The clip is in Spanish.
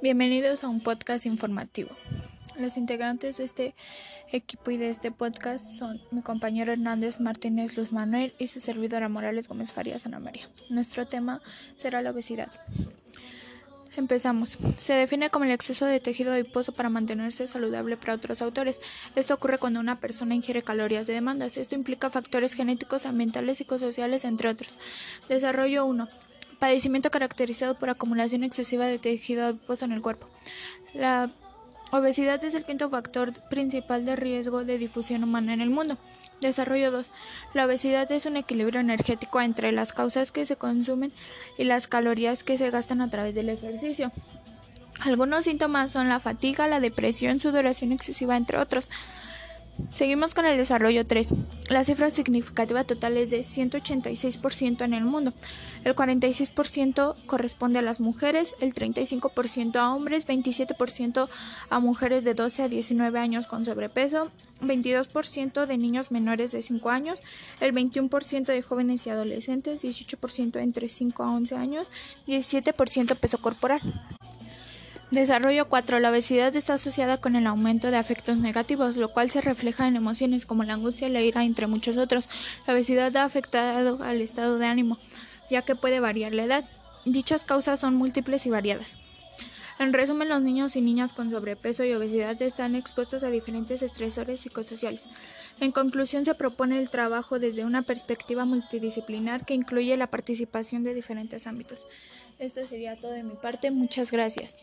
Bienvenidos a un podcast informativo. Los integrantes de este equipo y de este podcast son mi compañero Hernández Martínez Luz Manuel y su servidora Morales Gómez Farías Ana María. Nuestro tema será la obesidad. Empezamos. Se define como el exceso de tejido adiposo para mantenerse saludable para otros autores. Esto ocurre cuando una persona ingiere calorías de demandas. Esto implica factores genéticos, ambientales, psicosociales, entre otros. Desarrollo 1. Padecimiento caracterizado por acumulación excesiva de tejido adiposo en el cuerpo. La obesidad es el quinto factor principal de riesgo de difusión humana en el mundo. Desarrollo 2. La obesidad es un equilibrio energético entre las causas que se consumen y las calorías que se gastan a través del ejercicio. Algunos síntomas son la fatiga, la depresión, sudoración excesiva, entre otros. Seguimos con el desarrollo 3. La cifra significativa total es de 186% en el mundo. El 46% corresponde a las mujeres, el 35% a hombres, 27% a mujeres de 12 a 19 años con sobrepeso, 22% de niños menores de 5 años, el 21% de jóvenes y adolescentes, 18% entre 5 a 11 años, 17% peso corporal. Desarrollo 4. La obesidad está asociada con el aumento de afectos negativos, lo cual se refleja en emociones como la angustia, la ira, entre muchos otros. La obesidad ha afectado al estado de ánimo, ya que puede variar la edad. Dichas causas son múltiples y variadas. En resumen, los niños y niñas con sobrepeso y obesidad están expuestos a diferentes estresores psicosociales. En conclusión, se propone el trabajo desde una perspectiva multidisciplinar que incluye la participación de diferentes ámbitos. Esto sería todo de mi parte. Muchas gracias.